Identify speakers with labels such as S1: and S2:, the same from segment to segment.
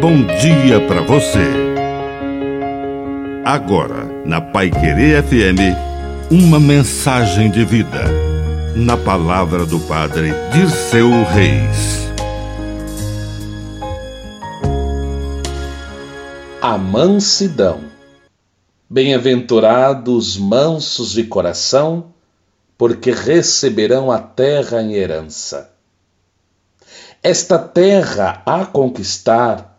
S1: bom dia para você. Agora, na Pai Querer FM, uma mensagem de vida. Na palavra do Padre Dirceu Reis.
S2: A mansidão. Bem-aventurados mansos de coração, porque receberão a terra em herança. Esta terra a conquistar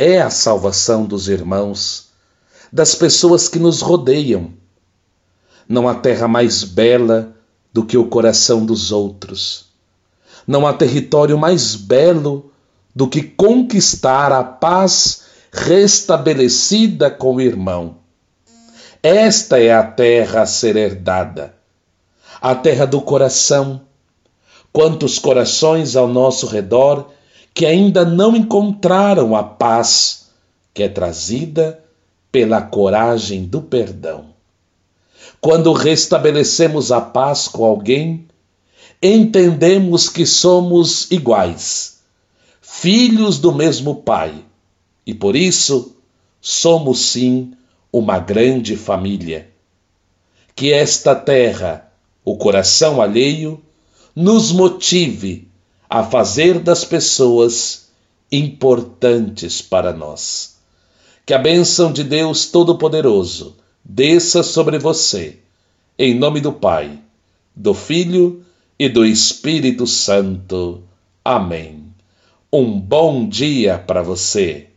S2: é a salvação dos irmãos, das pessoas que nos rodeiam. Não há terra mais bela do que o coração dos outros. Não há território mais belo do que conquistar a paz restabelecida com o irmão. Esta é a terra a ser herdada, a terra do coração Quantos corações ao nosso redor que ainda não encontraram a paz que é trazida pela coragem do perdão. Quando restabelecemos a paz com alguém, entendemos que somos iguais, filhos do mesmo Pai, e por isso somos sim uma grande família. Que esta terra, o coração alheio, nos motive a fazer das pessoas importantes para nós. Que a bênção de Deus Todo-Poderoso desça sobre você, em nome do Pai, do Filho e do Espírito Santo. Amém. Um bom dia para você.